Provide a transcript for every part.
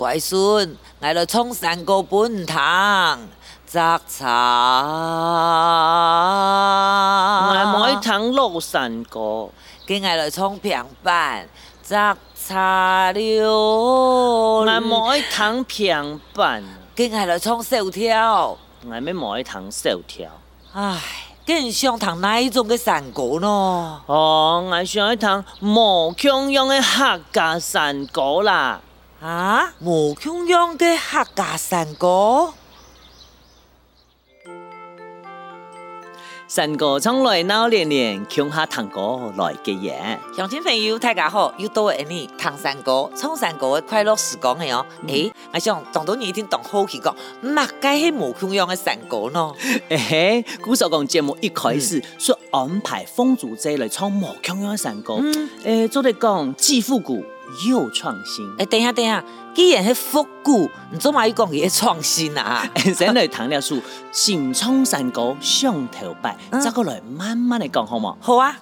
乖孙，爱来唱山歌本堂摘茶。爱买糖山歌，跟爱来唱平板摘茶了。爱买糖平板，跟爱来唱手跳。爱要买糖手跳。唉。更想唱哪一种的山歌呢？哦，我想买糖莫孔用客家山歌啦。啊！毛庆阳的客家山歌，山歌从来闹连连，穷下堂哥来吉言。乡亲朋友大家好，又到二零堂山歌唱山歌的快乐时光了哟。哎，我想，当初你一定当好奇过，马该是毛庆样的山歌呢？哎嘿，古时公节目一开始说安排风俗节来唱毛庆样的山歌，诶，做得讲，致富古。又创新？哎，等下等下，既然是复古，你做嘛要讲佢创新啊？现在糖尿病树，行 冲山沟上头拜，再过来慢慢的讲好冇？好啊。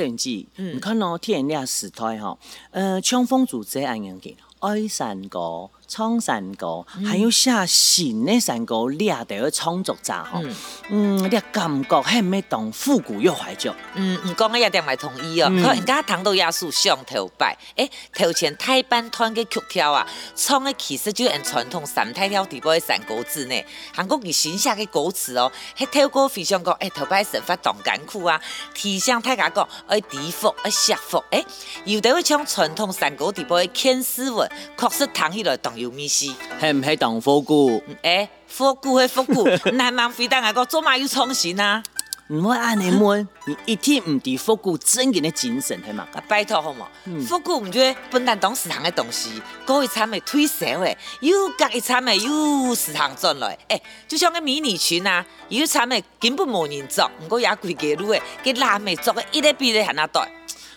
政治，你看哦，天亮历史哈，呃，枪锋组织安样建，爱三国。唱山歌，还有写新的山歌，你也得要创作咋吼？嗯，你感觉很要懂复古又怀旧。嗯，唔讲也点来同意哦。可人家唐到亚树上头摆，诶，头前台班团嘅曲调啊，唱嘅其实就按传统三太调地步嘅山歌字呢，韩国佮新写嘅歌词哦。嘿，调过非常高，诶，头摆神发动感酷啊，提醒大家讲诶，低伏诶，下伏，诶，又得要唱传统山歌地步嘅牵丝文，确实唐起来当。系唔系当佛姑？哎，火锅系佛姑，你 还蛮非得嗌我做嘛要创新啊？唔会啊你们，你一天唔提复古正经的精神系嘛？啊拜托好冇，复古唔做本但当市场的东西，搞一餐咪推社会，又隔一餐咪又市场赚来。哎，就像个迷你裙啊，有一餐咪根本冇人做，唔过也贵一路诶，给男咪做个一日比一日还呾多。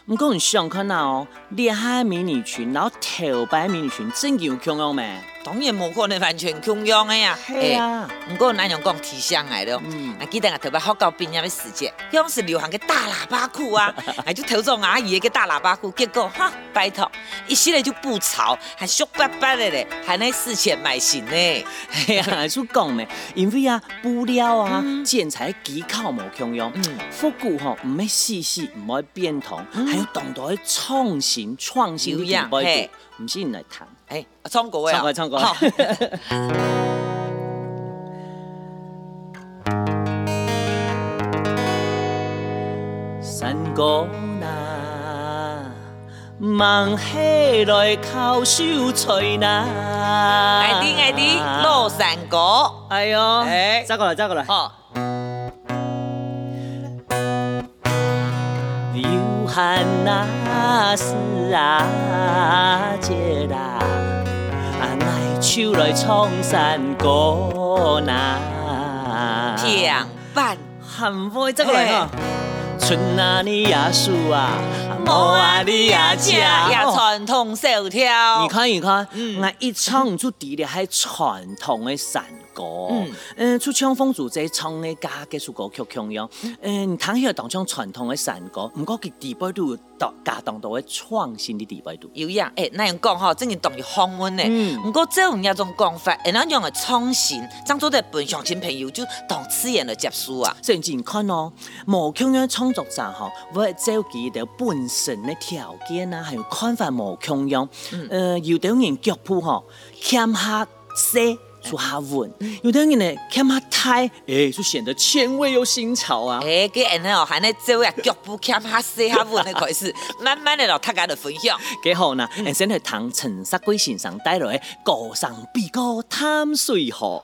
唔过你想看哪？哦，烈海迷你裙，然后头白迷你裙，真有强用咩？当然冇可能完全穷养的呀，啊，不过那样讲提上来了。嗯，那记得啊，特别好复古变的时节，像是流行个大喇叭裤啊，啊，就头装阿姨个大喇叭裤，结果哈拜托，一出来就不潮，还俗巴巴的嘞，还来四千买新呢。哎呀，还讲呢，因为啊布料啊剪裁技巧冇通用，复古吼唔要死死唔要变通，还有懂得创新创新。小样，唔先来谈。哎，唱歌呀！好。山歌哪忙起来叩手吹哪？爱听爱听老山歌。哎呦，哎，走过来，走过来。好。流汗哪是啊姐啊。手来唱山歌呢，两半幸福真快乐。春啊你呀树啊，木啊你呀家呀，传统手跳。你看一看，我一唱就地的还传统的山。歌，嗯，出槍風做者創的家幾首歌曲強样，嗯，你彈起個当中传统的神歌，唔过佢地位度當家当到嘅创新的地位度。有呀，诶，那样讲嚇，真係當於鄉温诶，唔过只有呢一种讲法。誒那用嘅创新，漳做的本上新朋友就当自然嚟接受啊。甚至看可无無窮嘅创作站嚇，會照佢哋本身的条件啊，还有看法無窮嗯、誒有等人脚步吼，欠下些。说下文，有的人呢看哈呔，哎，就显得前卫又新潮啊！哎，给俺那哦，喊咧做啊，脚步看哈西哈文的款式，慢慢的，老大家的分享。给好呐，先来谈陈世贵先生带来的《高山比歌探水河》。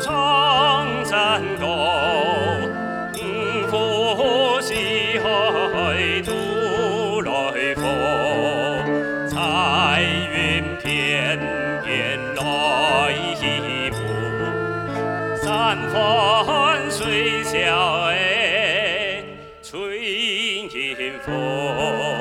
长山高，五湖四海土来富，彩云片片来步，山哎，吹劲风。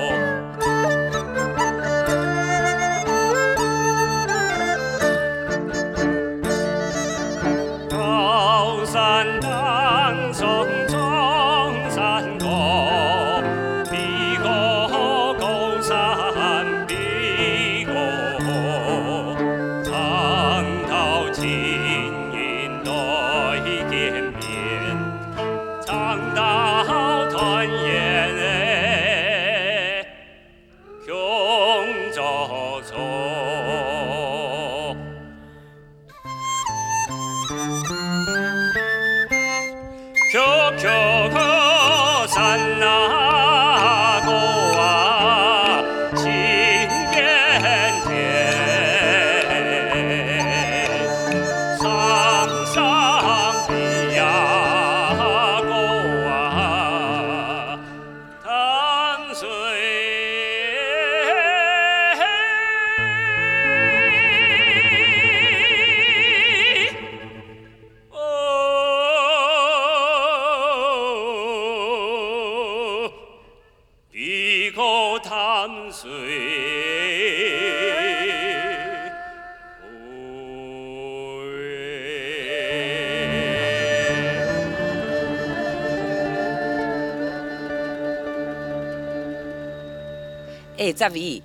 哎，这位。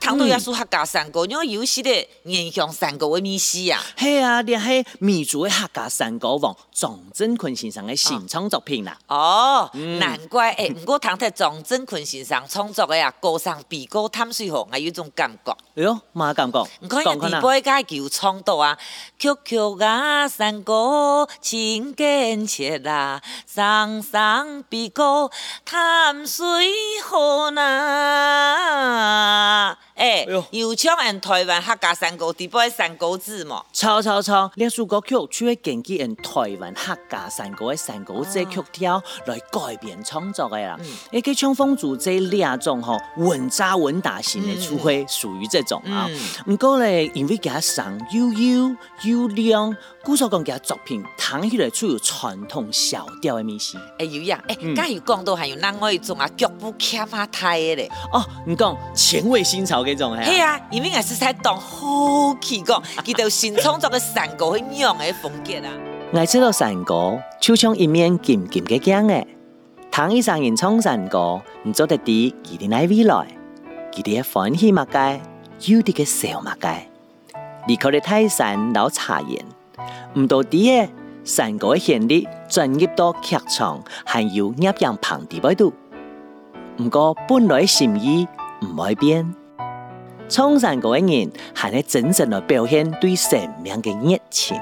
唐都也是客家山歌，你要有时得炎香山歌的意思啊。嘿啊，你系民族的客家山歌王庄振坤先生的新创作品啦。哦，难怪诶，不过唐代庄振坤先生创作的呀，高山比歌淡水河，我有种感觉。哎呦，嘛感觉？你看人哋八街就创作啊，曲曲啊山歌情真切啊，桑上比歌淡水河呐。哎，又唱因台湾客家山歌，台北山歌字嘛？错错错，两首歌曲取去根据因台湾客家山歌的山歌字曲调来改编创作的啦。哎，给枪风组这两种吼，稳扎稳打型的，除非属于这种啊。不过嘞，因为加上悠悠悠亮。古早共个作品弹起来，具有传统小调的秘事。哎，有样哎，刚又讲到还有哪我一种啊，脚步欠嘛太的嘞。哦，你讲前卫新潮这种嘿啊，伊面个是在当好奇讲，佮到新创作个山歌样的风格啊。我知道山歌，手唱一面紧紧个姜个，弹一山演唱山歌，你做得底，佮点来未来，佮点欢喜嘛街，有滴个笑嘛街，你可得泰山老茶烟。唔到底山上过一年进入到剧场，还要压人旁底摆度。唔过本来心意唔会变，从上过人年系咧真正来表现对生命嘅热情。